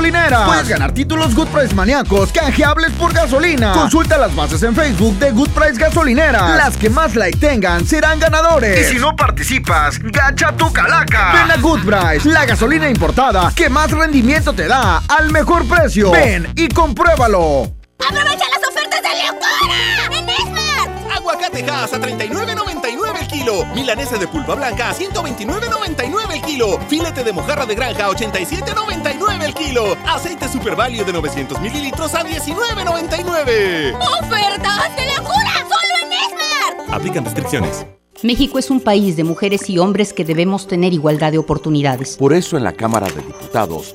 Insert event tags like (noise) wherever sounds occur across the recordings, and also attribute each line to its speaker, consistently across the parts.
Speaker 1: gasolineras. Puedes ganar títulos Good Price maníacos canjeables por gasolina. Consulta las bases en Facebook de Good Price Gasolineras. Las que más like tengan serán ganadores. Y si no participas, gacha tu calaca. Ven a Good Price, la gasolina importada que más rendimiento te da al mejor precio. Ven y compruébalo.
Speaker 2: ¡Aprovecha las ofertas de locura! ¡En!
Speaker 3: Aguacatejas a 39.99 el kilo. Milanesa de pulpa blanca a 129.99 el kilo. Filete de mojarra de granja a 87.99 el kilo. Aceite Super Value de 900 mililitros a 19.99.
Speaker 2: ¡Ofertas de locura! ¡Solo en Esmar!
Speaker 3: Aplican restricciones.
Speaker 4: México es un país de mujeres y hombres que debemos tener igualdad de oportunidades.
Speaker 5: Por eso en la Cámara de Diputados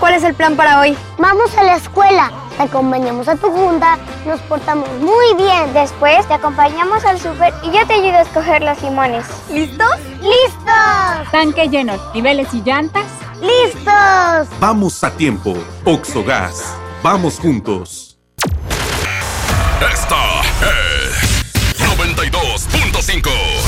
Speaker 6: ¿Cuál es el plan para hoy?
Speaker 7: Vamos a la escuela, te acompañamos a tu junta, nos portamos muy bien.
Speaker 6: Después te acompañamos al súper y yo te ayudo a escoger los limones.
Speaker 7: ¿Listos? ¡Listos!
Speaker 8: Tanque lleno, niveles y llantas.
Speaker 7: ¡Listos!
Speaker 9: Vamos a tiempo, Oxogas. Vamos juntos.
Speaker 10: Esta es 92.5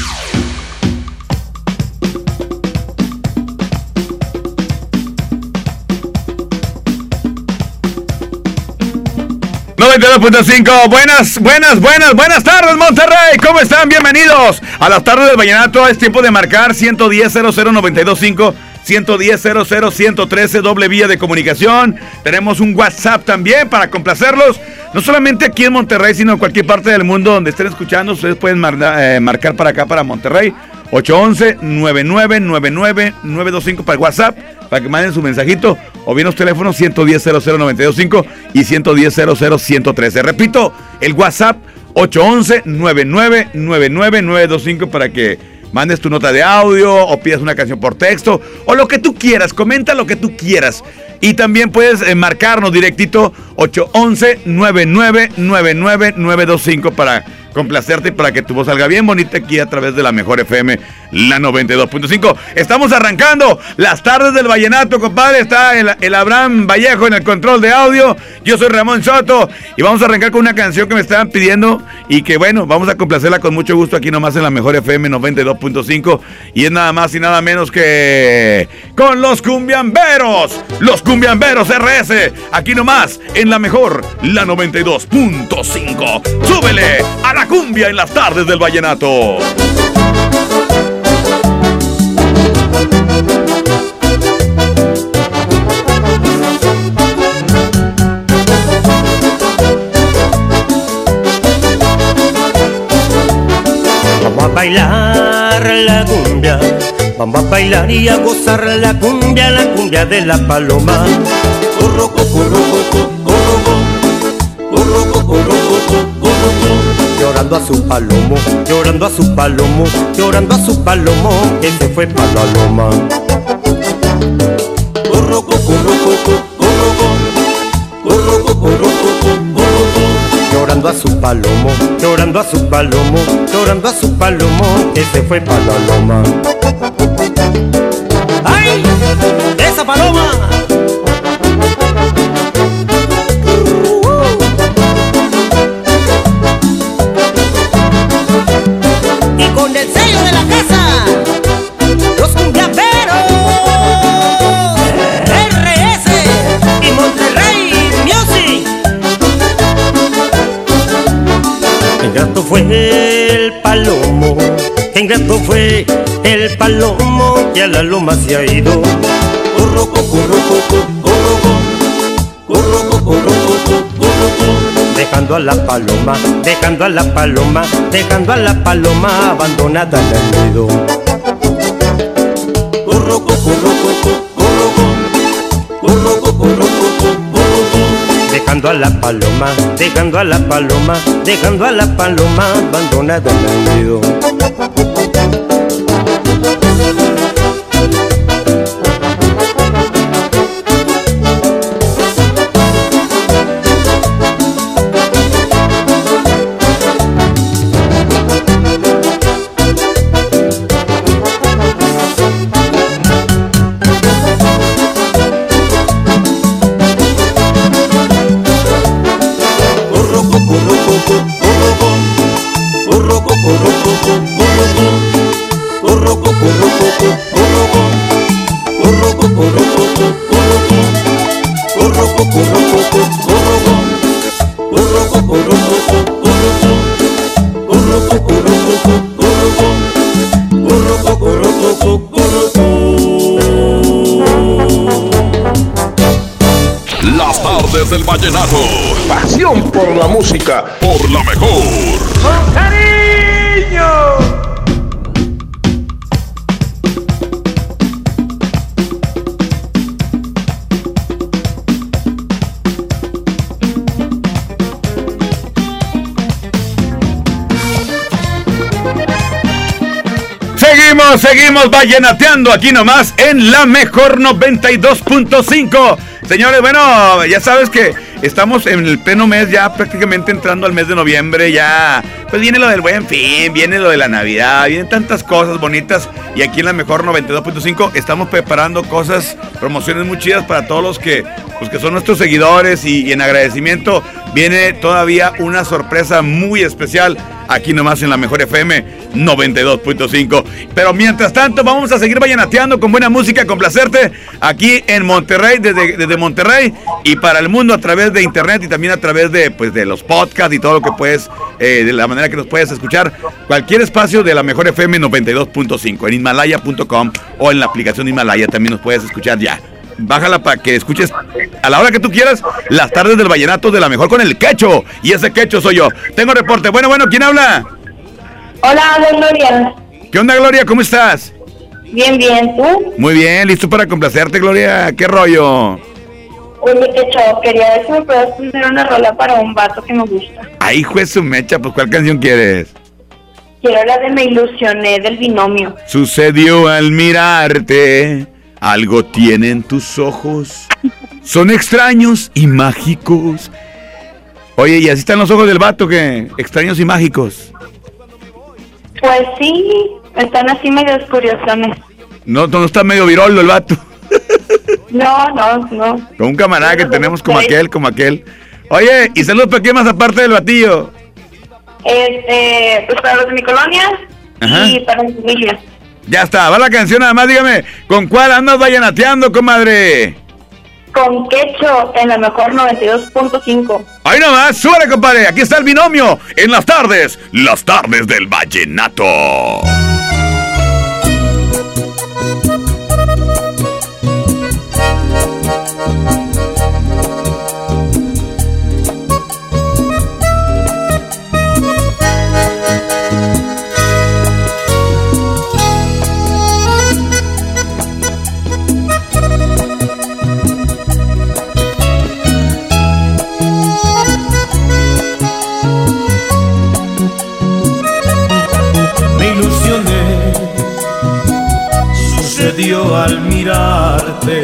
Speaker 1: 92.5, buenas, buenas, buenas, buenas tardes Monterrey, ¿cómo están? Bienvenidos a las tardes del Vallenato, es tiempo de marcar 110 00925 110 113 doble vía de comunicación, tenemos un WhatsApp también para complacerlos, no solamente aquí en Monterrey, sino en cualquier parte del mundo donde estén escuchando, ustedes pueden eh, marcar para acá, para Monterrey, 811-9999-925 para el WhatsApp, para que manden su mensajito, o bien los teléfonos 110 00925 y 110 113 Repito, el WhatsApp 811-9999-925 para que mandes tu nota de audio o pidas una canción por texto o lo que tú quieras, comenta lo que tú quieras. Y también puedes eh, marcarnos directito 811-9999-925 para complacerte y para que tu voz salga bien bonita aquí a través de la mejor FM, la 92.5. Estamos arrancando las tardes del vallenato, compadre. Está el, Abraham Vallejo en el control de audio. Yo soy Ramón Soto y vamos a arrancar con una canción que me estaban pidiendo y que bueno, vamos a complacerla con mucho gusto aquí nomás en la mejor FM 92.5 y es nada más y nada menos que con los cumbiamberos, los cumbiamberos RS, aquí nomás en la mejor, la 92.5. Súbele a la cumbia en las tardes del vallenato.
Speaker 11: Vamos a bailar la cumbia, vamos a bailar y a gozar la cumbia, la cumbia de la paloma. Corro, corro, llorando a su palomo, llorando a su palomo, llorando a su palomo, que se fue para la loma. Llorando a su palomo, llorando a su palomo, llorando a su palomo, que se fue para la loma. ¡Ay! ¡Esa paloma!
Speaker 12: Con el sello de la casa. Los cumbiamberos. RS y Monterrey Music. Ingrato fue el palomo, ingrato fue el palomo que a la loma se ha ido. Corro, corro, Dejando a la paloma, dejando a la paloma, dejando a la paloma abandonada en el nido. Dejando a la paloma, dejando a la paloma, dejando a la paloma abandonada en el nido.
Speaker 10: Vallenato.
Speaker 13: Pasión por la música.
Speaker 10: Por la mejor.
Speaker 12: ¡Con cariño!
Speaker 1: Seguimos, seguimos vallenateando aquí nomás en la mejor 92.5. Señores, bueno, ya sabes que estamos en el pleno mes, ya prácticamente entrando al mes de noviembre, ya pues viene lo del buen fin, viene lo de la Navidad, vienen tantas cosas bonitas y aquí en la mejor 92.5 estamos preparando cosas, promociones muy chidas para todos los que, los que son nuestros seguidores y, y en agradecimiento viene todavía una sorpresa muy especial aquí nomás en la mejor FM 92.5. Pero mientras tanto, vamos a seguir vallenateando con buena música, complacerte aquí en Monterrey, desde, desde Monterrey y para el mundo a través de internet y también a través de, pues, de los podcasts y todo lo que puedes, eh, de la manera que nos puedes escuchar. Cualquier espacio de la mejor FM 92.5 en Himalaya.com o en la aplicación Himalaya también nos puedes escuchar ya. Bájala para que escuches a la hora que tú quieras las tardes del vallenato de la mejor con el quecho. Y ese quecho soy yo. Tengo reporte. Bueno, bueno, ¿quién habla?
Speaker 14: Hola, Gloria.
Speaker 1: ¿Qué onda, Gloria? ¿Cómo estás?
Speaker 14: Bien, bien, ¿tú?
Speaker 1: Muy bien, listo para complacerte, Gloria. ¿Qué rollo?
Speaker 14: Oye, Quecho, quería ver si me puedes poner una rola para un vato que me gusta.
Speaker 1: Ay, juez su mecha, pues ¿cuál canción quieres?
Speaker 14: Quiero la de Me ilusioné del binomio.
Speaker 1: Sucedió al mirarte, algo tienen tus ojos. Son extraños y mágicos. Oye, ¿y así están los ojos del vato que extraños y mágicos?
Speaker 14: Pues sí, están así medio curiosones.
Speaker 1: No, no está medio virolo el vato.
Speaker 14: No, no, no.
Speaker 1: Con un camarada que tenemos como aquel, como aquel. Oye, ¿y saludos para qué más aparte del batillo?
Speaker 14: Este, pues para los de mi colonia
Speaker 1: Ajá.
Speaker 14: y para mi familia.
Speaker 1: Ya está, va la canción nada más, dígame, ¿con cuál andas vallenateando, comadre?
Speaker 14: Con Quecho en la mejor 92.5.
Speaker 1: Ahí nomás, súbale, compadre, aquí está el binomio, en las tardes, las tardes del vallenato.
Speaker 15: Al mirarte,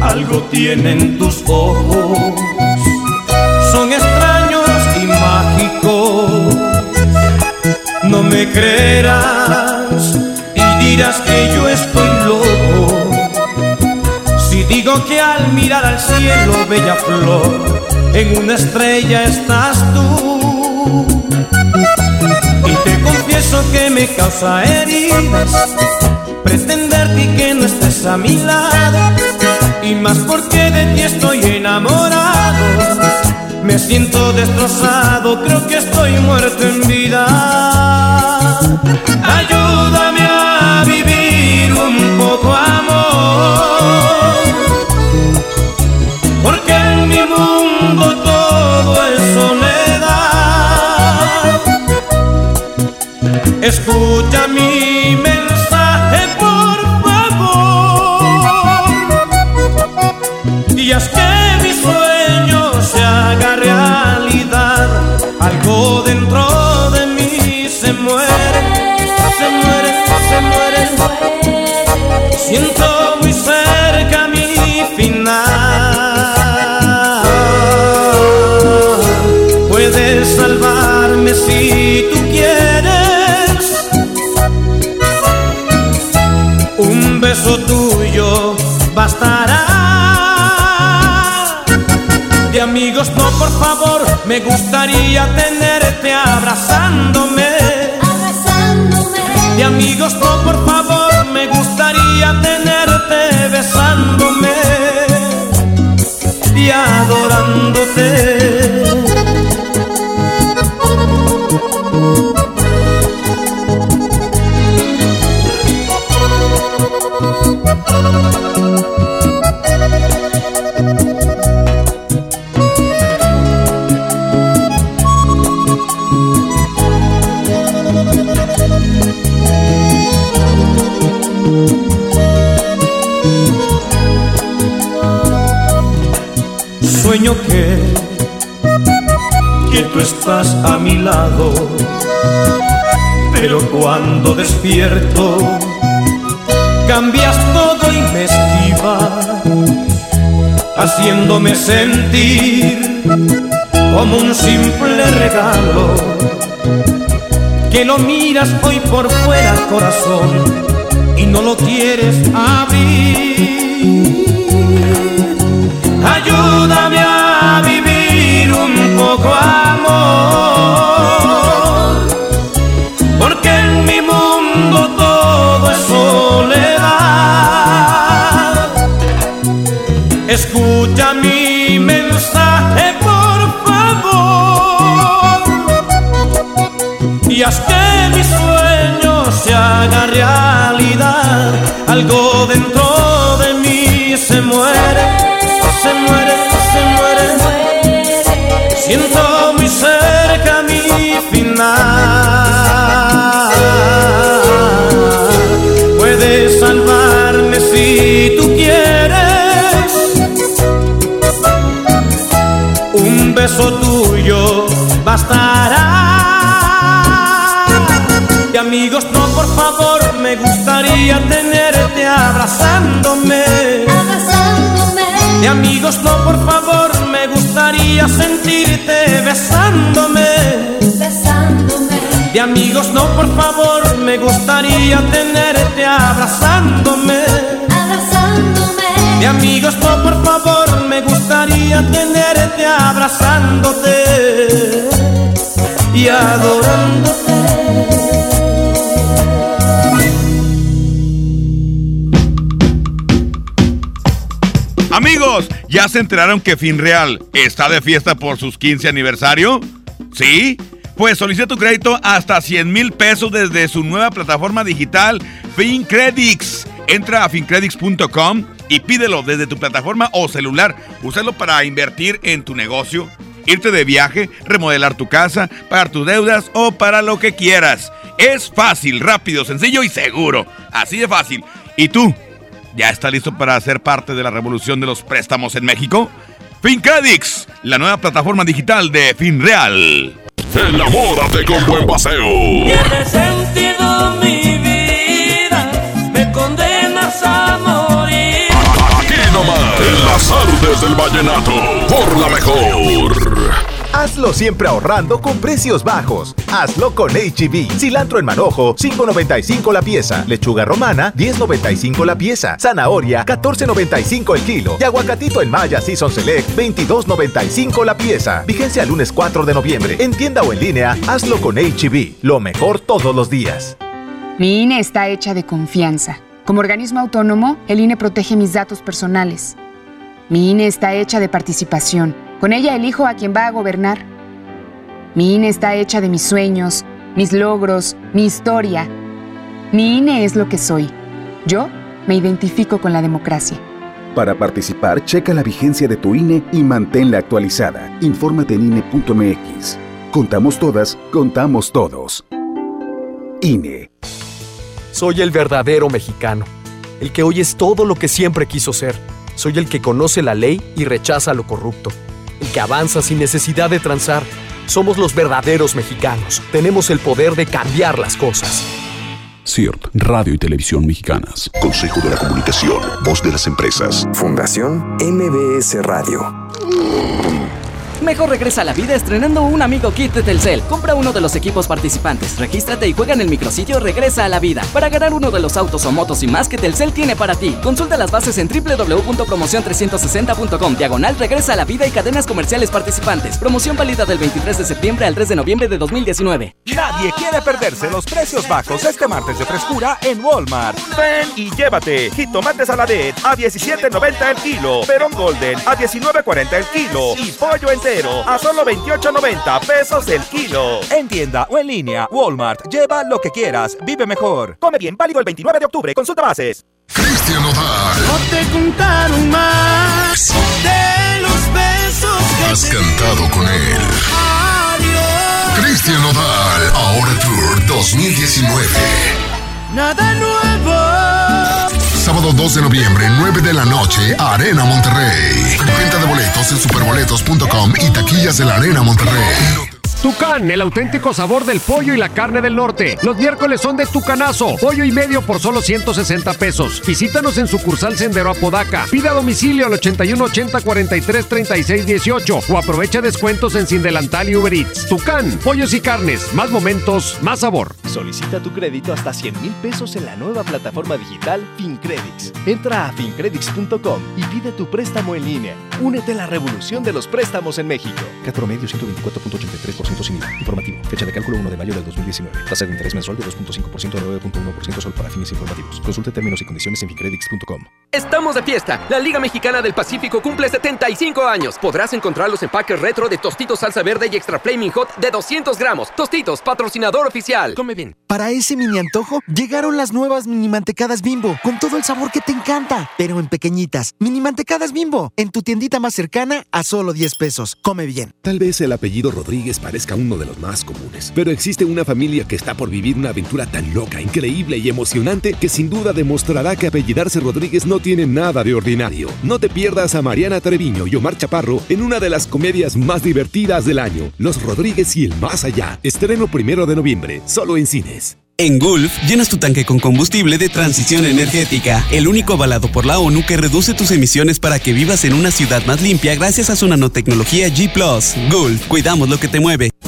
Speaker 15: algo tienen tus ojos, son extraños y mágicos, no me creerás y dirás que yo estoy loco, si digo que al mirar al cielo, bella flor, en una estrella estás tú. Y te confieso eso que me causa heridas. A mi lado. Y más porque de ti estoy enamorado. Me siento destrozado, creo que estoy muerto en vida. Ayúdame a vivir un poco amor. Porque en mi mundo todo es soledad. Escucha amigos no, por favor, me gustaría tenerte abrazándome. De amigos no, por favor, me gustaría tenerte besándome y adorándote. Que tú estás a mi lado, pero cuando despierto cambias todo y me esquivas, haciéndome sentir como un simple regalo, que lo miras hoy por fuera corazón y no lo quieres abrir. Ayúdame a vivir un poco amor, porque en mi mundo todo es soledad. Escucha mi mensaje, por favor, y haz que mi sueño se haga realidad. Algo dentro de mí se muere se muere. Siento muy cerca mi final. Puedes salvarme si tú quieres. Un beso tuyo bastará. Y amigos, no, por favor, me gustaría tenerte abrazándome. De amigos no, por favor, sentirte besándome.
Speaker 2: Besándome.
Speaker 15: De amigos no, por favor, me gustaría tenerte abrazándome.
Speaker 2: Abrazándome.
Speaker 15: De amigos no, por favor, me gustaría tenerte abrazándote y adorándote.
Speaker 1: Amigos, ¿ya se enteraron que FinReal está de fiesta por sus 15 aniversario? ¿Sí? Pues solicita tu crédito hasta 100 mil pesos desde su nueva plataforma digital FinCredits. Entra a fincredits.com y pídelo desde tu plataforma o celular. Úsalo para invertir en tu negocio, irte de viaje, remodelar tu casa, pagar tus deudas o para lo que quieras. Es fácil, rápido, sencillo y seguro. Así de fácil. ¿Y tú? ¿Ya está listo para ser parte de la revolución de los préstamos en México? FinCredits, la nueva plataforma digital de FinReal.
Speaker 10: Enamórate con buen paseo.
Speaker 16: Tiene sentido mi vida, me condenas a morir.
Speaker 10: Aquí nomás, en las artes del vallenato, por la mejor.
Speaker 3: Haz
Speaker 17: Hazlo siempre ahorrando con precios bajos. Hazlo con HB. Cilantro en manojo, 5.95 la pieza. Lechuga romana, 10.95 la pieza. Zanahoria, 14.95 el kilo. Y aguacatito en Maya Season Select, 22.95 la pieza. Vigencia lunes 4 de noviembre. En tienda o en línea, hazlo con HB. Lo mejor todos los días.
Speaker 18: Mi INE está hecha de confianza. Como organismo autónomo, el INE protege mis datos personales. Mi INE está hecha de participación. Con ella elijo a quien va a gobernar. Mi INE está hecha de mis sueños, mis logros, mi historia. Mi INE es lo que soy. Yo me identifico con la democracia.
Speaker 19: Para participar, checa la vigencia de tu INE y manténla actualizada. Infórmate en INE.mx. Contamos todas, contamos todos. INE.
Speaker 20: Soy el verdadero mexicano, el que hoy es todo lo que siempre quiso ser. Soy el que conoce la ley y rechaza lo corrupto, el que avanza sin necesidad de transar. Somos los verdaderos mexicanos. Tenemos el poder de cambiar las cosas.
Speaker 21: CIRT, Radio y Televisión Mexicanas.
Speaker 22: Consejo de la Comunicación, Voz de las Empresas.
Speaker 23: Fundación MBS Radio.
Speaker 24: Mejor regresa a la vida estrenando un amigo kit de Telcel. Compra uno de los equipos participantes, regístrate y juega en el micrositio Regresa a la vida para ganar uno de los autos o motos y más que Telcel tiene para ti. Consulta las bases en www.promocion360.com. Diagonal Regresa a la vida y cadenas comerciales participantes. Promoción válida del 23 de septiembre al 3 de noviembre de 2019.
Speaker 3: Nadie quiere perderse los precios bajos este martes de frescura en Walmart. Ven y llévate jitomate saladet a 17.90 el kilo, perón golden a 19.40 el kilo y pollo entero a solo 28.90 pesos el kilo. En tienda o en línea, Walmart. Lleva lo que quieras. Vive mejor. Come bien. Válido el 29 de octubre. Consulta bases.
Speaker 25: Cristian Odal.
Speaker 15: No te contaron más de los besos que
Speaker 25: Has cantado con él.
Speaker 15: Adiós.
Speaker 25: Cristian Odal. Ahora Tour 2019.
Speaker 15: Nada nuevo.
Speaker 25: Sábado 2 de noviembre, 9 de la noche, Arena Monterrey. Venta de boletos en superboletos.com y taquillas de la Arena Monterrey.
Speaker 26: Tucán, el auténtico sabor del pollo y la carne del norte. Los miércoles son de Tucanazo, pollo y medio por solo 160 pesos. Visítanos en sucursal Sendero Apodaca. Pida domicilio al 81 80 43 36 18 o aprovecha descuentos en Sin Delantal y Uber Eats. Tucán, pollos y carnes, más momentos, más sabor.
Speaker 27: Solicita tu crédito hasta 100 mil pesos en la nueva plataforma digital FinCredits. Entra a fincredits.com y pide tu préstamo en línea. Únete a la revolución de los préstamos en México.
Speaker 28: Cat promedio 124.83% sin IVA. Informativo. Fecha de cálculo 1 de mayo del 2019. Tasa de interés mensual de 2.5% a 9.1% solo para fines informativos. Consulte términos y condiciones en fincredits.com.
Speaker 29: Estamos de fiesta. La Liga Mexicana del Pacífico cumple 75 años. Podrás encontrar los empaques retro de Tostitos Salsa Verde y Extra Flaming Hot de 200 gramos. Tostitos, patrocinador oficial. Come bien.
Speaker 30: Para ese mini antojo, llegaron las nuevas mini mantecadas bimbo, con todo el sabor que te encanta, pero en pequeñitas. Mini mantecadas bimbo, en tu tiendita más cercana a solo 10 pesos. Come bien.
Speaker 31: Tal vez el apellido Rodríguez parezca uno de los más comunes, pero existe una familia que está por vivir una aventura tan loca, increíble y emocionante que sin duda demostrará que apellidarse Rodríguez no tiene nada de ordinario. No te pierdas a Mariana Treviño y Omar Chaparro en una de las comedias más divertidas del año, Los Rodríguez y el Más Allá. Estreno primero de noviembre, solo en cines.
Speaker 32: En Gulf, llenas tu tanque con combustible de transición energética, el único avalado por la ONU que reduce tus emisiones para que vivas en una ciudad más limpia gracias a su nanotecnología G ⁇ Gulf, cuidamos lo que te mueve.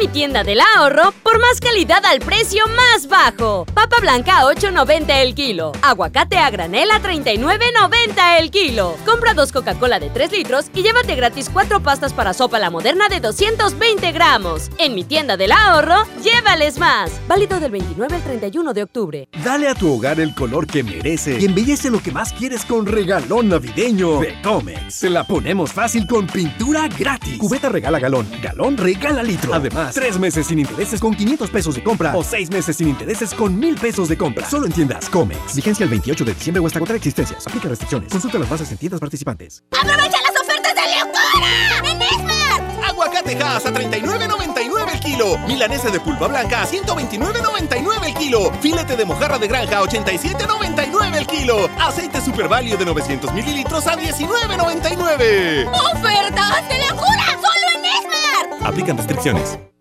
Speaker 33: Mi tienda del ahorro por más calidad al precio más bajo. Papa blanca a 8.90 el kilo. Aguacate a granel a 39.90 el kilo. Compra dos Coca-Cola de 3 litros y llévate gratis cuatro pastas para sopa la moderna de 220 gramos. En mi tienda del ahorro, llévales más. Válido del 29 al 31 de octubre.
Speaker 34: Dale a tu hogar el color que merece y embellece lo que más quieres con regalón navideño de Comex. Se la ponemos fácil con pintura gratis. Cubeta regala galón, galón regala litro. Además,
Speaker 20: más. Tres meses sin intereses con 500 pesos de compra o seis meses sin intereses con 1000 pesos de compra. Solo en tiendas Comex. Vigencia el 28 de diciembre o hasta contra existencias. Aplica restricciones. Consulta las bases en tiendas participantes.
Speaker 33: ¡Aprovecha las ofertas de locura! ¡En Esmar!
Speaker 3: Aguacate Hass a 39.99 el kilo. Milanesa de pulpa blanca a 129.99 el kilo. Filete de mojarra de granja a 87.99 el kilo. Aceite Super Value de 900 mililitros a 19.99.
Speaker 33: ¡Ofertas de locura! ¡Solo en Esmar!
Speaker 3: Aplican restricciones.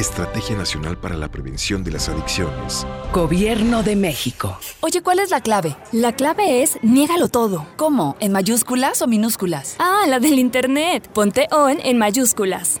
Speaker 19: Estrategia Nacional para la Prevención de las Adicciones.
Speaker 35: Gobierno de México.
Speaker 36: Oye, ¿cuál es la clave? La clave es niégalo todo.
Speaker 35: ¿Cómo? ¿En mayúsculas o minúsculas?
Speaker 36: Ah, la del internet. Ponte on en mayúsculas.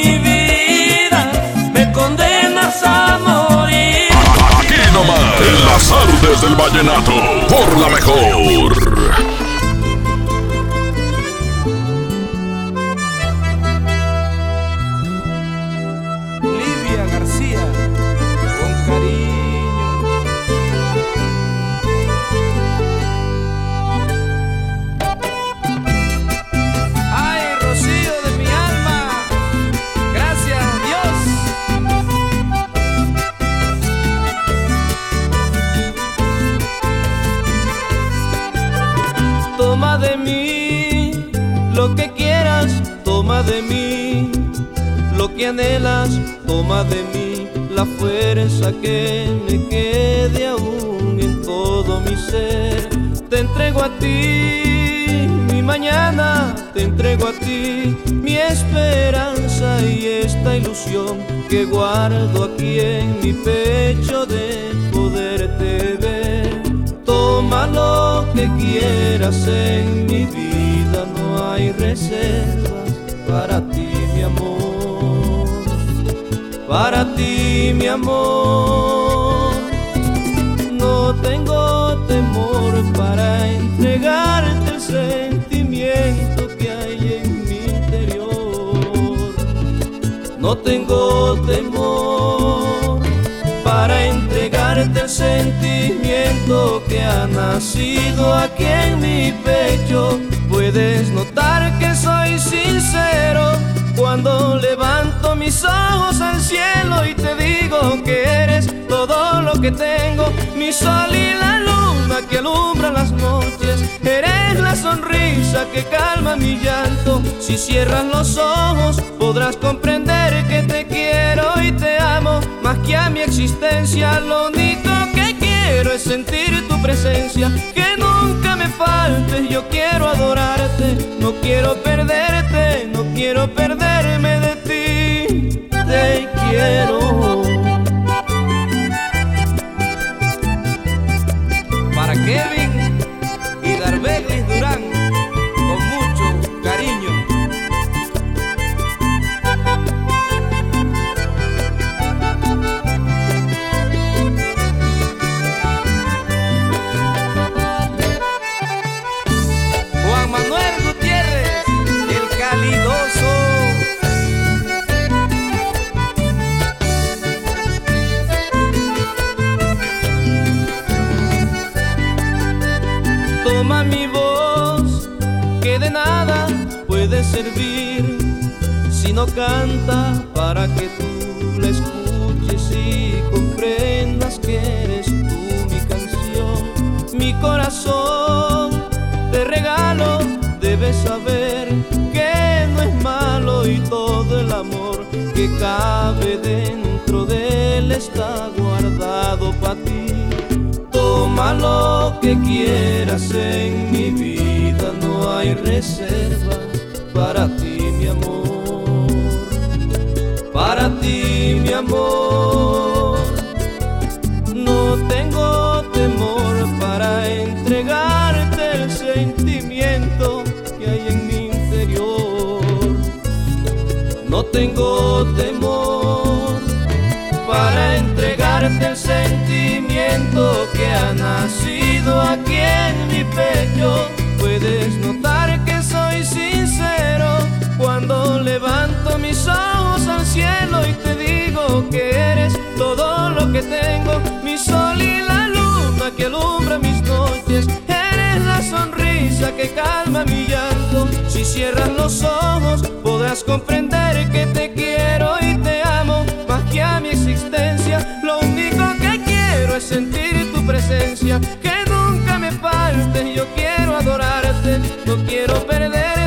Speaker 15: artes del vallenato, por la mejor.
Speaker 37: Toma de mí lo que quieras, toma de mí lo que anhelas, toma de mí la fuerza que me quede aún en todo mi ser. Te entrego a ti mi mañana, te entrego a ti mi esperanza y esta ilusión que guardo aquí en mi pecho de poderte ver. Toma lo que quieras en mi vida, no hay reservas para ti, mi amor. Para ti, mi amor. No tengo temor para entregarte el sentimiento que hay en mi interior. No tengo temor el sentimiento que ha nacido aquí en mi pecho. Puedes notar que soy sincero cuando levanto mis ojos al cielo y te digo que eres todo lo que tengo, mi sol y la luna que alumbra las noches, eres la sonrisa que calma mi llanto. Si cierras los ojos podrás comprender que te quiero y te amo que mi existencia. Lo único que quiero es sentir tu presencia, que nunca me faltes. Yo quiero adorarte, no quiero perderte, no quiero perderme de ti. Te quiero. Calma mi llanto. Si cierras los ojos podrás comprender que te quiero y te amo más que a mi existencia. Lo único que quiero es sentir tu presencia, que nunca me falte. Yo quiero adorarte, no quiero perderte,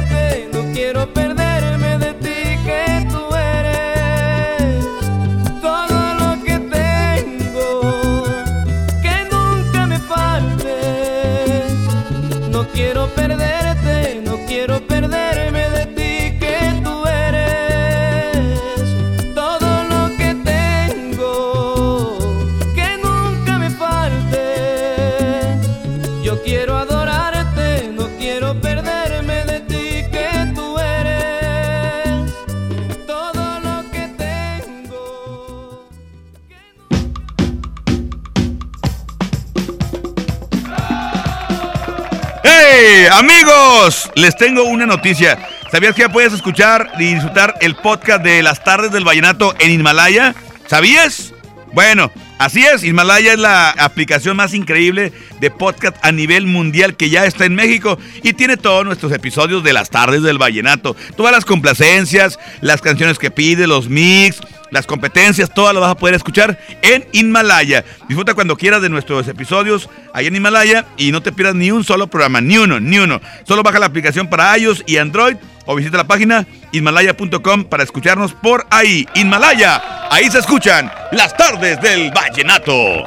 Speaker 1: ¡Hey, amigos! Les tengo una noticia. ¿Sabías que ya puedes escuchar y disfrutar el podcast de las tardes del vallenato en Himalaya? ¿Sabías? Bueno, así es, Himalaya es la aplicación más increíble de podcast a nivel mundial que ya está en México y tiene todos nuestros episodios de las tardes del vallenato. Todas las complacencias, las canciones que pide, los mix, las competencias, todas las vas a poder escuchar en Himalaya. Disfruta cuando quieras de nuestros episodios ahí en Himalaya y no te pierdas ni un solo programa, ni uno, ni uno. Solo baja la aplicación para iOS y Android o visita la página himalaya.com para escucharnos por ahí. Himalaya, ahí se escuchan las tardes del vallenato.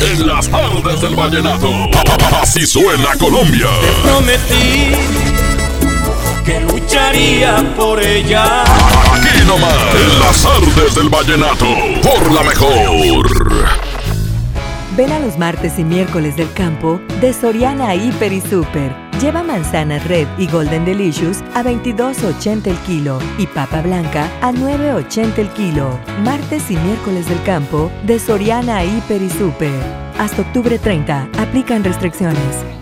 Speaker 10: En las tardes del vallenato. Así suena Colombia.
Speaker 37: Prometí que lucharía por ella.
Speaker 10: En las tardes del vallenato. Por la mejor.
Speaker 38: Ven a los martes y miércoles del campo de Soriana Hiper y Super. Lleva manzana red y golden delicious a 22.80 el kilo y papa blanca a 9.80 el kilo. Martes y miércoles del campo de Soriana Hiper y Super. Hasta octubre 30. Aplican restricciones.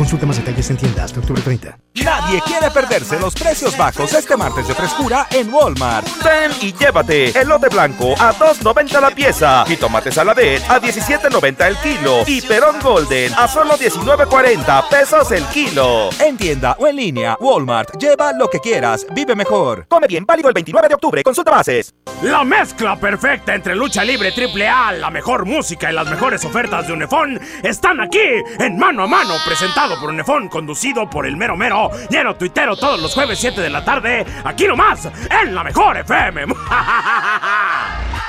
Speaker 39: Consulta más detalles en tienda hasta octubre 30.
Speaker 3: Nadie quiere perderse los precios bajos este martes de frescura en Walmart. Ven y llévate elote blanco a 2.90 la pieza y tomate saladet a 17.90 el kilo y perón golden a solo 19.40 pesos el kilo. En tienda o en línea, Walmart. Lleva lo que quieras, vive mejor. Come bien, válido el 29 de octubre. Consulta bases.
Speaker 15: La mezcla perfecta entre lucha libre triple A, la mejor música y las mejores ofertas de Unefón están aquí en Mano a Mano, presentado por Unefón, conducido por el mero mero, lleno tuitero todos los jueves 7 de la tarde, aquí nomás, en la mejor FM. (laughs)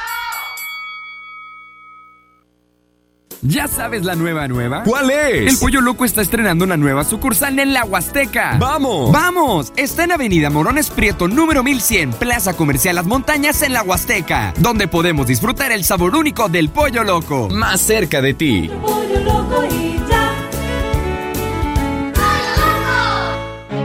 Speaker 40: ¿Ya sabes la nueva nueva?
Speaker 41: ¿Cuál es?
Speaker 40: El Pollo Loco está estrenando una nueva sucursal en la Huasteca.
Speaker 41: ¡Vamos!
Speaker 40: ¡Vamos! Está en Avenida Morones Prieto, número 1100, Plaza Comercial Las Montañas en la Huasteca, donde podemos disfrutar el sabor único del Pollo Loco.
Speaker 41: Más cerca de ti.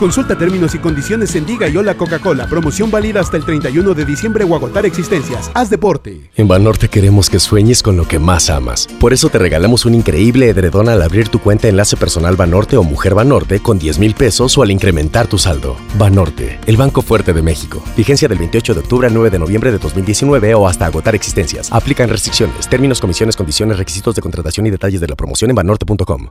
Speaker 42: Consulta términos y condiciones en Diga y Hola Coca-Cola. Promoción válida hasta el 31 de diciembre o agotar existencias. Haz deporte.
Speaker 43: En Banorte queremos que sueñes con lo que más amas. Por eso te regalamos un increíble edredón al abrir tu cuenta Enlace Personal Banorte o Mujer Banorte con 10 mil pesos o al incrementar tu saldo. Banorte, el Banco Fuerte de México. Vigencia del 28 de octubre al 9 de noviembre de 2019 o hasta agotar existencias. Aplican restricciones, términos, comisiones, condiciones, requisitos de contratación y detalles de la promoción en banorte.com.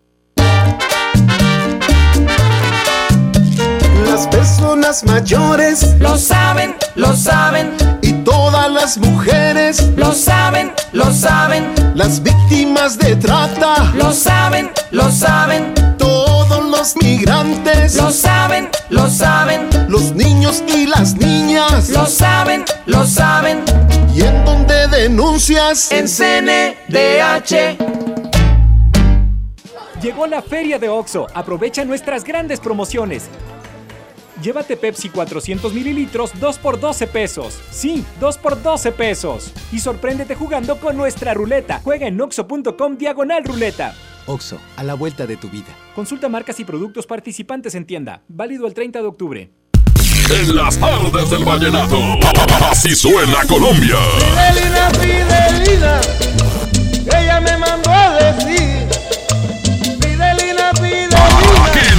Speaker 44: Las personas mayores
Speaker 15: lo saben, lo saben.
Speaker 44: Y todas las mujeres
Speaker 15: lo saben, lo saben.
Speaker 44: Las víctimas de trata
Speaker 15: lo saben, lo saben.
Speaker 44: Todos los migrantes
Speaker 15: lo saben, lo saben.
Speaker 44: Los niños y las niñas
Speaker 15: lo saben, lo saben.
Speaker 44: ¿Y en dónde denuncias?
Speaker 15: En CNDH.
Speaker 45: Llegó la feria de OXO. Aprovecha nuestras grandes promociones. Llévate Pepsi 400 mililitros 2 por 12 pesos. Sí, 2 por 12 pesos. Y sorpréndete jugando con nuestra ruleta. Juega en oxo.com diagonal ruleta.
Speaker 20: OXO, a la vuelta de tu vida.
Speaker 45: Consulta marcas y productos participantes en tienda. Válido el 30 de octubre.
Speaker 10: En las tardes del vallenato. Así suena Colombia.
Speaker 44: Fidelina, Fidelina, ella me mandó a decir.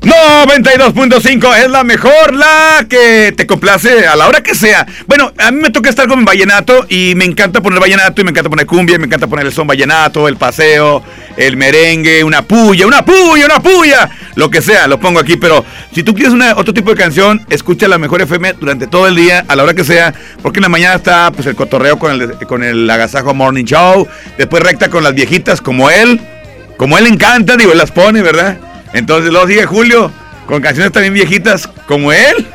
Speaker 1: 92.5 es la mejor, la que te complace a la hora que sea. Bueno, a mí me toca estar con vallenato y me encanta poner vallenato y me encanta poner cumbia, y me encanta poner el son vallenato, el paseo, el merengue, una puya, una puya, una puya, lo que sea, lo pongo aquí. Pero si tú quieres una, otro tipo de canción, escucha la mejor FM durante todo el día, a la hora que sea, porque en la mañana está pues el cotorreo con el, con el agasajo Morning Show, después recta con las viejitas como él, como él encanta, digo, las pone, ¿verdad? Entonces luego sigue Julio con canciones también viejitas como él. (laughs)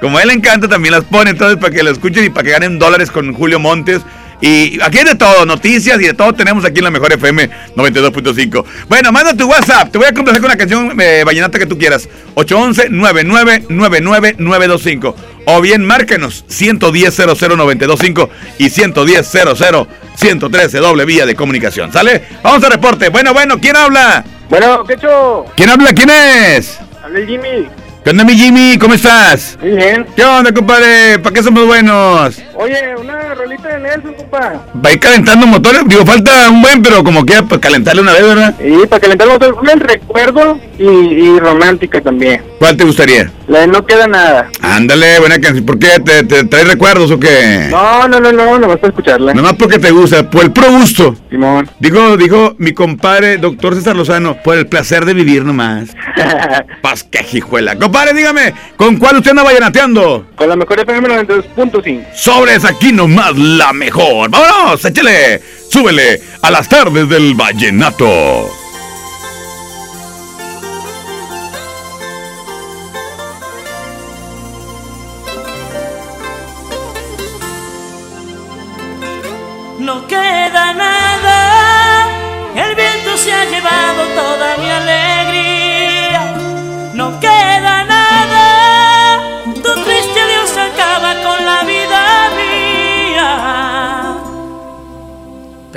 Speaker 1: Como él le encanta, también las pone. Entonces, para que lo escuchen y para que ganen dólares con Julio Montes. Y aquí hay de todo, noticias y de todo tenemos aquí en la mejor FM 92.5. Bueno, manda tu WhatsApp. Te voy a complacer con la canción eh, vallenata que tú quieras. 811-999925. O bien márquenos 110-00-925 y 110-00-113 doble vía de comunicación. ¿Sale? Vamos a reporte. Bueno, bueno, ¿quién habla?
Speaker 46: Bueno, ¿qué hecho?
Speaker 1: ¿Quién habla? ¿Quién es?
Speaker 46: Habla el Jimmy.
Speaker 1: ¿Qué onda, mi Jimmy? ¿Cómo estás?
Speaker 46: Muy bien.
Speaker 1: ¿Qué onda, compadre? ¿Para qué somos buenos?
Speaker 46: Oye, una rolita de Nelson, compa.
Speaker 1: Va a ir calentando motores. Digo, falta un buen, pero como quiera, para calentarle una vez, ¿verdad?
Speaker 46: Sí, para calentar el motor. Una el recuerdo y, y romántica también.
Speaker 1: ¿Cuál te gustaría?
Speaker 46: La de No Queda Nada.
Speaker 1: Ándale, buena canción. ¿Por qué? ¿Te, te trae recuerdos o qué?
Speaker 46: No, no, no, no, no vas a escucharla.
Speaker 1: Nomás porque te gusta, por el pro gusto.
Speaker 46: Simón.
Speaker 1: Dijo, dijo mi compadre, doctor César Lozano, por el placer de vivir nomás. (laughs) Paz que jijuela. Compadre, dígame, ¿con cuál usted anda vallenateando?
Speaker 46: Con la mejor FM 92.5.
Speaker 1: Sobre
Speaker 47: señores, aquí nomás la mejor. Vámonos, échale, súbele a las tardes del vallenato.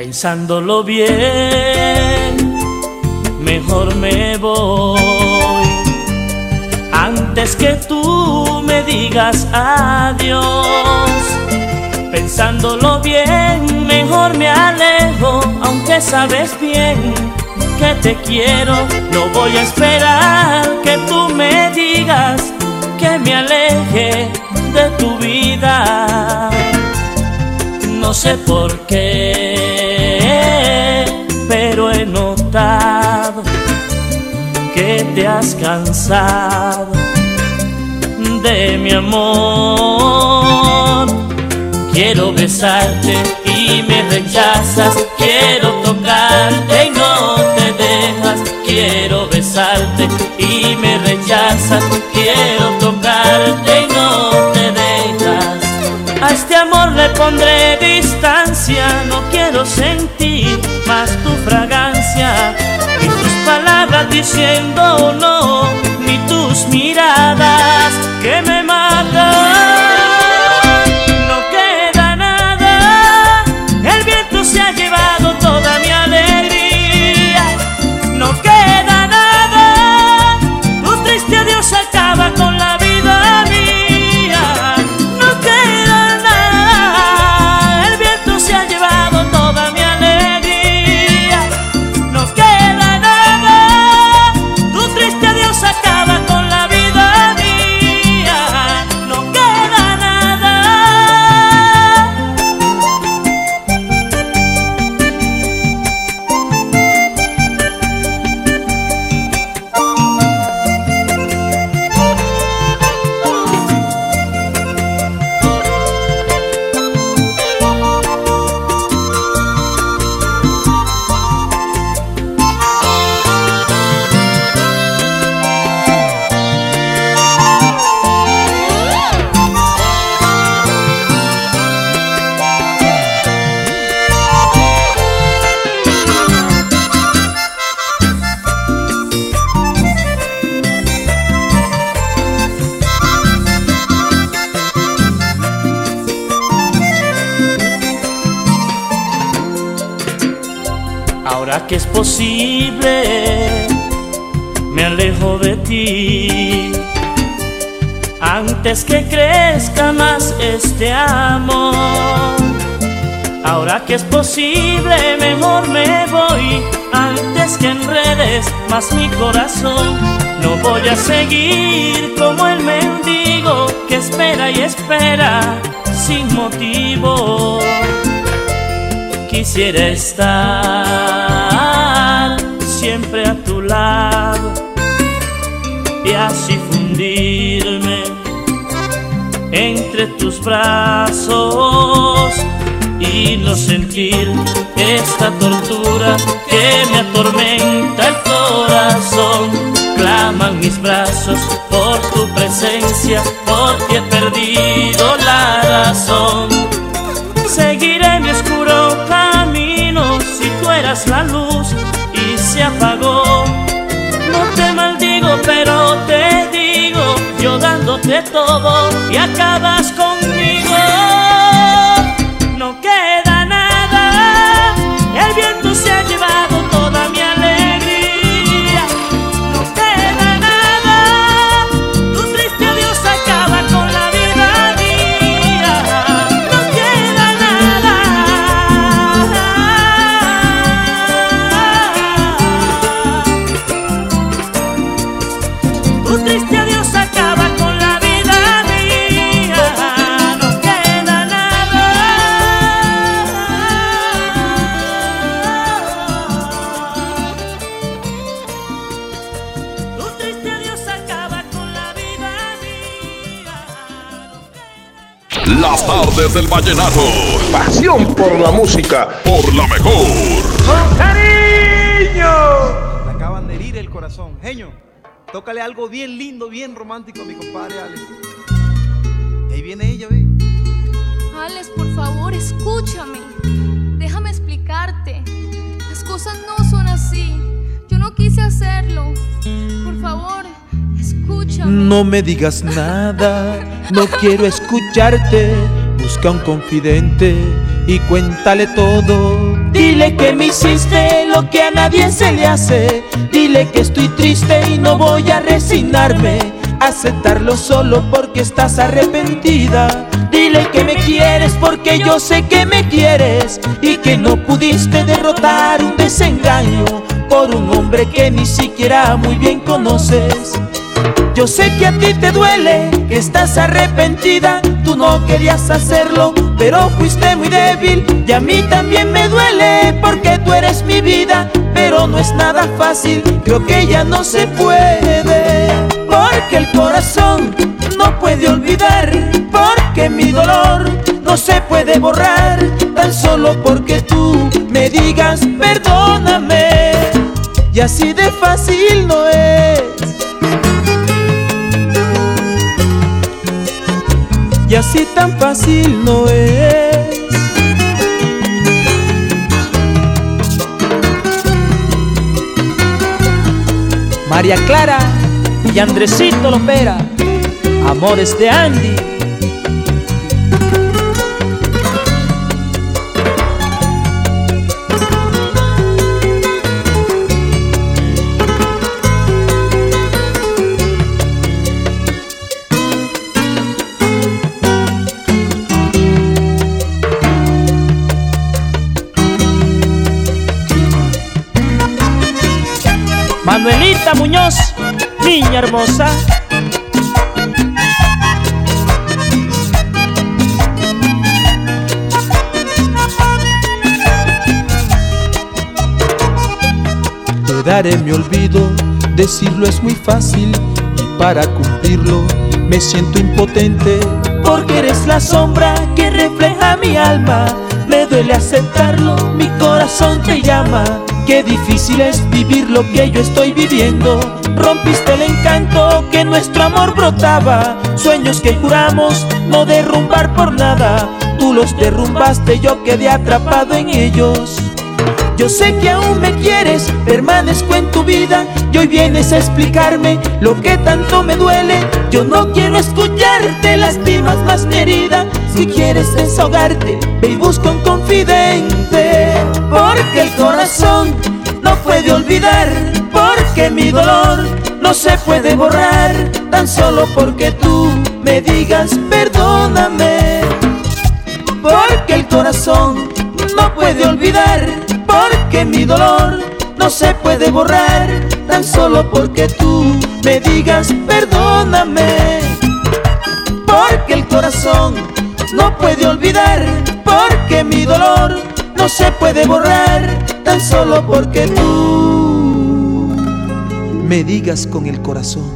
Speaker 48: Pensándolo bien, mejor me voy. Antes que tú me digas adiós. Pensándolo bien, mejor me alejo, aunque sabes bien que te quiero. No voy a esperar que tú me digas que me aleje de tu vida. No sé por qué, has cansado de mi amor. Quiero besarte y me rechazas. Quiero tocarte y no te dejas. Quiero besarte y me rechazas. Quiero tocarte y no te dejas. A este amor le pondré distancia. No quiero sentir diciendo no. Ni tus miradas que me que es posible, me alejo de ti. Antes que crezca más este amor. Ahora que es posible, mejor me voy. Antes que enredes más mi corazón. No voy a seguir como el mendigo que espera y espera sin motivo quisiera estar siempre a tu lado y así fundirme entre tus brazos y no sentir esta tortura que me atormenta el corazón. Claman mis brazos por tu presencia, porque he perdido la razón. Seguiré mi oscuro camino si tú eras la luz y acabas conmigo.
Speaker 10: Del vallenato.
Speaker 49: Pasión por la música.
Speaker 10: Por la mejor.
Speaker 50: ¡Con cariño!
Speaker 51: Acaban de herir el corazón. Genio, tócale algo bien lindo, bien romántico a mi compadre Alex. Y ahí viene ella, ve.
Speaker 52: Alex, por favor, escúchame. Déjame explicarte. Las cosas no son así. Yo no quise hacerlo. Por favor, escúchame.
Speaker 53: No me digas nada, no quiero escucharte. Busca un confidente y cuéntale todo. Dile que me hiciste lo que a nadie se le hace. Dile que estoy triste y no voy a resignarme. Aceptarlo solo porque estás arrepentida. Dile que me quieres porque yo sé que me quieres y que no pudiste derrotar un desengaño por un hombre que ni siquiera muy bien conoces. Yo sé que a ti te duele, que estás arrepentida, tú no querías hacerlo, pero fuiste muy débil y a mí también me duele porque tú eres mi vida, pero no es nada fácil, creo que ya no se puede, porque el corazón no puede olvidar, porque mi dolor no se puede borrar, tan solo porque tú me digas perdóname, y así de fácil no es. Así tan fácil no es. María Clara y Andresito Lopera, amores de Andy. Muñoz, niña hermosa. Te daré mi olvido, decirlo es muy fácil y para cumplirlo me siento impotente porque eres la sombra que refleja mi alma. Me duele aceptarlo, mi corazón te llama. Qué difícil es vivir lo que yo estoy viviendo. Rompiste el encanto que nuestro amor brotaba. Sueños que juramos no derrumbar por nada. Tú los derrumbaste, yo quedé atrapado en ellos. Yo sé que aún me quieres, permanezco en tu vida y hoy vienes a explicarme lo que tanto me duele. Yo no quiero escucharte, lastimas más mi. Si quieres desahogarte, ve y busca un confidente. Porque el corazón no puede olvidar, porque mi dolor no se puede borrar. Tan solo porque tú me digas perdóname. Porque el corazón no puede olvidar, porque mi dolor no se puede borrar, tan solo porque tú me digas perdóname. Porque el corazón no puede olvidar, porque mi dolor no se puede borrar, tan solo porque tú me digas con el corazón,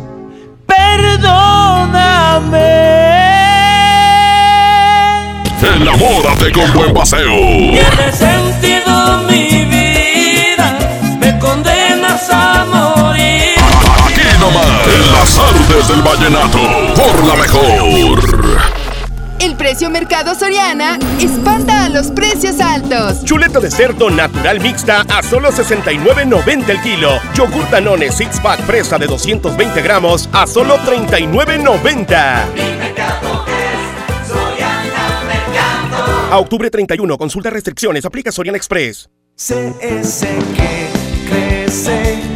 Speaker 53: perdóname.
Speaker 10: Enamórate con buen paseo.
Speaker 48: Mi vida, me condenas a morir.
Speaker 10: Aquí nomás, en las artes del vallenato, por la mejor.
Speaker 54: El precio Mercado Soriana espanta a los precios altos.
Speaker 55: Chuleta de cerdo natural mixta a solo 69.90 el kilo. Yogur Danone Six Pack fresa de 220 gramos a solo 39.90. A octubre 31, consulta restricciones, aplica Soriana Express.
Speaker 50: CS que crece,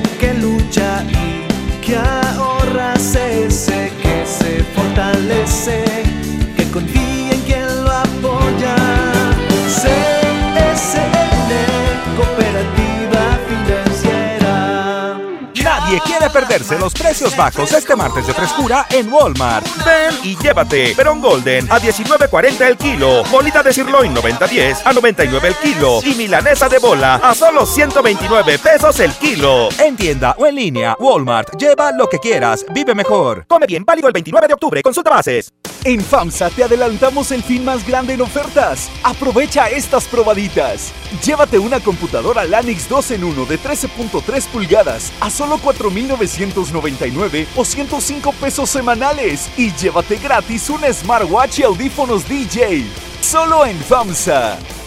Speaker 55: Perderse los precios bajos este martes de frescura en Walmart. Ven y llévate Perón Golden a 19.40 el kilo, bolita de sirloin 90.10 a 99 el kilo y milanesa de bola a solo 129 pesos el kilo. En tienda o en línea, Walmart. Lleva lo que quieras, vive mejor. Come bien, válido el 29 de octubre. Consulta bases.
Speaker 42: En FAMSA te adelantamos el fin más grande en ofertas. Aprovecha estas probaditas. Llévate una computadora Lanix 2 en 1 de 13.3 pulgadas a solo 4.999 o 105 pesos semanales. Y llévate gratis un smartwatch y audífonos DJ. Solo en FAMSA.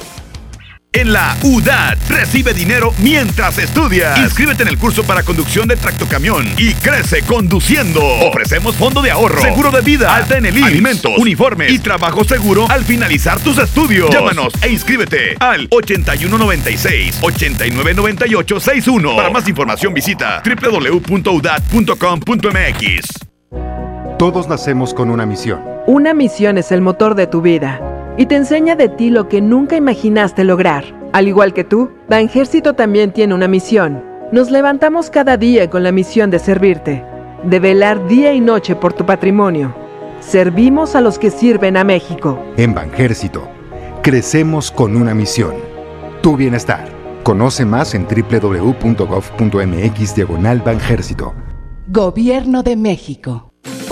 Speaker 1: En la UDAT recibe dinero mientras estudias. Inscríbete en el curso para conducción de tractocamión y crece conduciendo. Ofrecemos fondo de ahorro, seguro de vida, alta en el IMSS, alimentos, uniformes y trabajo seguro al finalizar tus estudios. Llámanos e inscríbete al 8196 8998 61. Para más información visita www.udat.com.mx.
Speaker 56: Todos nacemos con una misión.
Speaker 57: Una misión es el motor de tu vida y te enseña de ti lo que nunca imaginaste lograr. Al igual que tú, Banjército también tiene una misión. Nos levantamos cada día con la misión de servirte, de velar día y noche por tu patrimonio. Servimos a los que sirven a México.
Speaker 56: En Banjército, crecemos con una misión. Tu bienestar. Conoce más en www.gov.mx diagonal Banjército.
Speaker 58: Gobierno de México.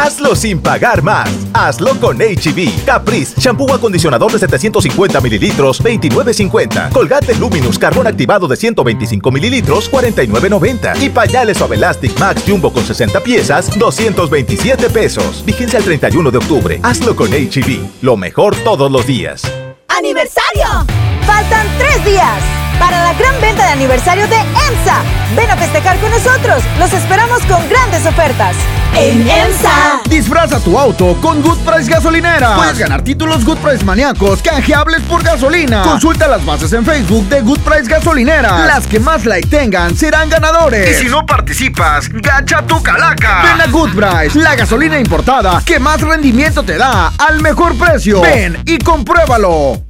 Speaker 17: Hazlo sin pagar más. Hazlo con HB. Caprice, shampoo acondicionador de 750 mililitros, 29.50. Colgate Luminous, carbón activado de 125 mililitros, 49.90. Y pañales Elastic Max Jumbo con 60 piezas, 227 pesos. Vigencia el 31 de octubre. Hazlo con HB. Lo mejor todos los días.
Speaker 59: ¡Aniversario! Faltan tres días para la gran venta de aniversario de EMSA. Ven a festejar con nosotros. Los esperamos con grandes ofertas. En EMSA.
Speaker 60: Disfraza tu auto con Good Price Gasolinera. Puedes ganar títulos Good Price maníacos canjeables por gasolina. Consulta las bases en Facebook de Good Price Gasolinera. Las que más like tengan serán ganadores. Y si no participas, gacha tu calaca. Ven a Good Price, la gasolina importada que más rendimiento te da al mejor precio. Ven y compruébalo.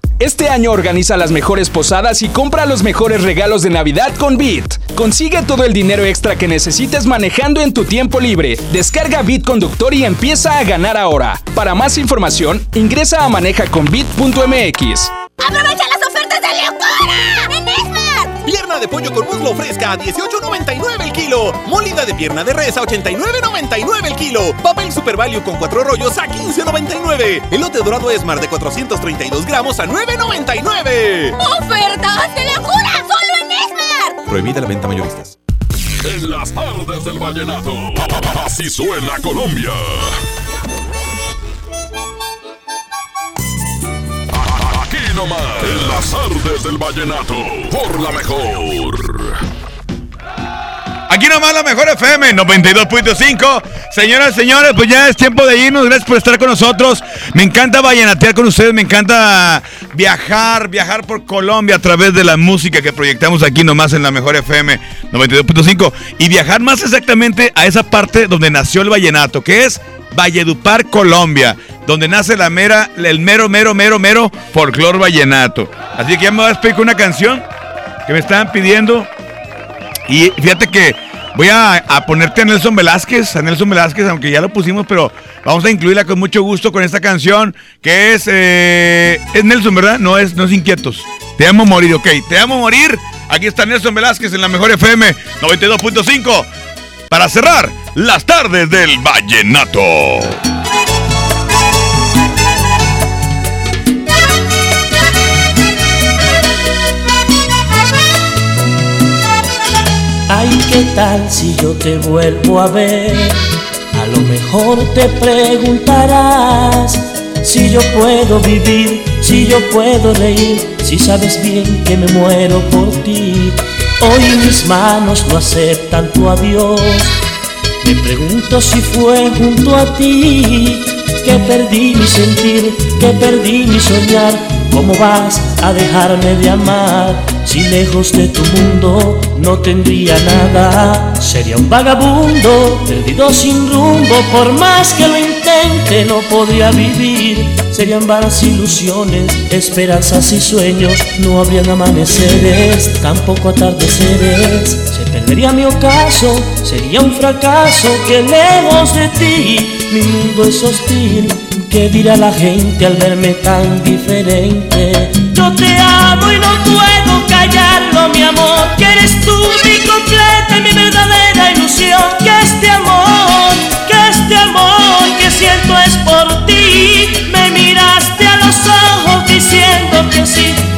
Speaker 61: Este año organiza las mejores posadas y compra los mejores regalos de Navidad con Bit. Consigue todo el dinero extra que necesites manejando en tu tiempo libre. Descarga Bit Conductor y empieza a ganar ahora. Para más información, ingresa a manejaconbit.mx.
Speaker 62: ¡Aprovecha las
Speaker 3: pollo con muslo fresca a 18.99 el kilo. Molida de pierna de res a 89.99 el kilo. Papel Super Value con cuatro rollos a 15.99. Elote dorado Esmar de 432 gramos a 9.99.
Speaker 62: ¡Ofertas de locura! ¡Solo en Esmar!
Speaker 10: Prohibida la venta mayoristas. En las tardes del vallenato. Así suena Colombia. Nomás, en las artes del vallenato, por la mejor.
Speaker 1: Aquí nomás la mejor FM 92.5. Señoras, señores, pues ya es tiempo de irnos. Gracias por estar con nosotros. Me encanta vallenatear con ustedes. Me encanta viajar, viajar por Colombia a través de la música que proyectamos aquí nomás en la mejor FM 92.5. Y viajar más exactamente a esa parte donde nació el vallenato, que es Valledupar, Colombia. Donde nace la mera, el mero, mero, mero, mero folclor vallenato. Así que ya me voy a con una canción que me estaban pidiendo. Y fíjate que voy a, ponerte a Nelson Velázquez, a Nelson Velázquez, aunque ya lo pusimos, pero vamos a incluirla con mucho gusto con esta canción que es, eh, es Nelson, ¿verdad? No es, no es Inquietos. Te amo morir, ok. Te amo morir. Aquí está Nelson Velázquez en la mejor FM 92.5 para cerrar las tardes del vallenato.
Speaker 48: Ay, ¿qué tal si yo te vuelvo a ver? A lo mejor te preguntarás si yo puedo vivir, si yo puedo reír, si sabes bien que me muero por ti. Hoy mis manos no aceptan tu adiós. Me pregunto si fue junto a ti que perdí mi sentir, que perdí mi soñar. ¿Cómo vas a dejarme de amar? Si lejos de tu mundo no tendría nada, sería un vagabundo, perdido sin rumbo, por más que lo intente no podría vivir. Serían vanas ilusiones, esperanzas y sueños, no habrían amaneceres, tampoco atardeceres. Se perdería mi ocaso, sería un fracaso que lejos de ti mi mundo es hostil. ¿Qué dirá la gente al verme tan diferente? Yo te amo y no puedo callarlo, mi amor. Que eres tú mi completa mi verdadera ilusión. Que este amor, que este amor que siento es por ti. Me miraste a los ojos diciendo que sí.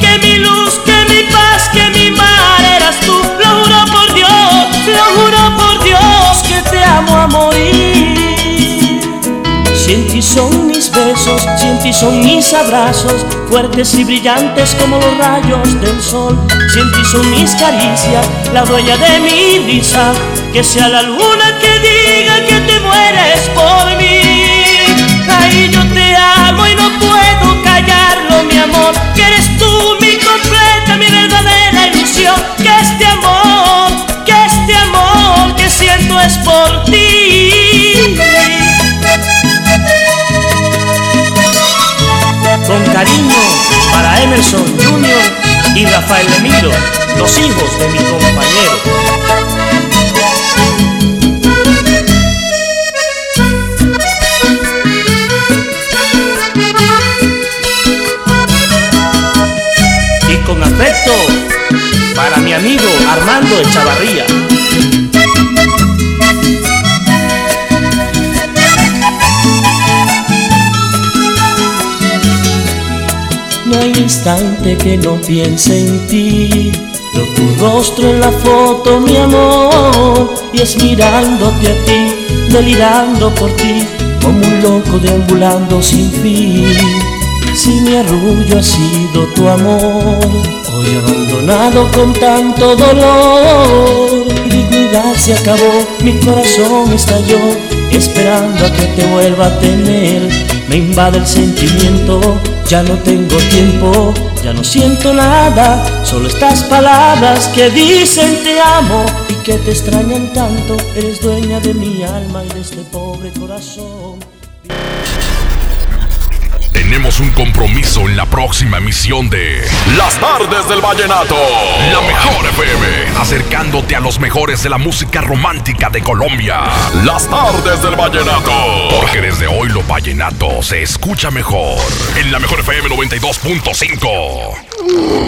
Speaker 48: Besos, si en ti son mis abrazos, fuertes y brillantes como los rayos del sol. Si en ti son mis caricias, la dueña de mi risa, que sea la luna que diga que te mueres por mí. Ahí yo te amo y no puedo callarlo, mi amor, que eres tú mi completa, mi verdadera ilusión. Que este amor, que este amor que siento es por ti. Los hijos de mi compañero. Y con afecto para mi amigo Armando Echavarría. Instante que no piense en ti. Veo tu rostro en la foto, mi amor, y es mirándote a ti, delirando por ti, como un loco deambulando sin fin. Si mi arrullo ha sido tu amor, hoy abandonado con tanto dolor, mi dignidad se acabó, mi corazón estalló, esperando a que te vuelva a tener. Me invade el sentimiento, ya no tengo tiempo, ya no siento nada, solo estas palabras que dicen te amo y que te extrañan tanto. Eres dueña de mi alma y de este pobre corazón.
Speaker 10: Tenemos un compromiso en la próxima emisión de Las Tardes del Vallenato. La mejor FM, acercándote a los mejores de la música romántica de Colombia. Las Tardes del Vallenato. Porque desde hoy lo vallenato se escucha mejor. En la mejor FM 92.5.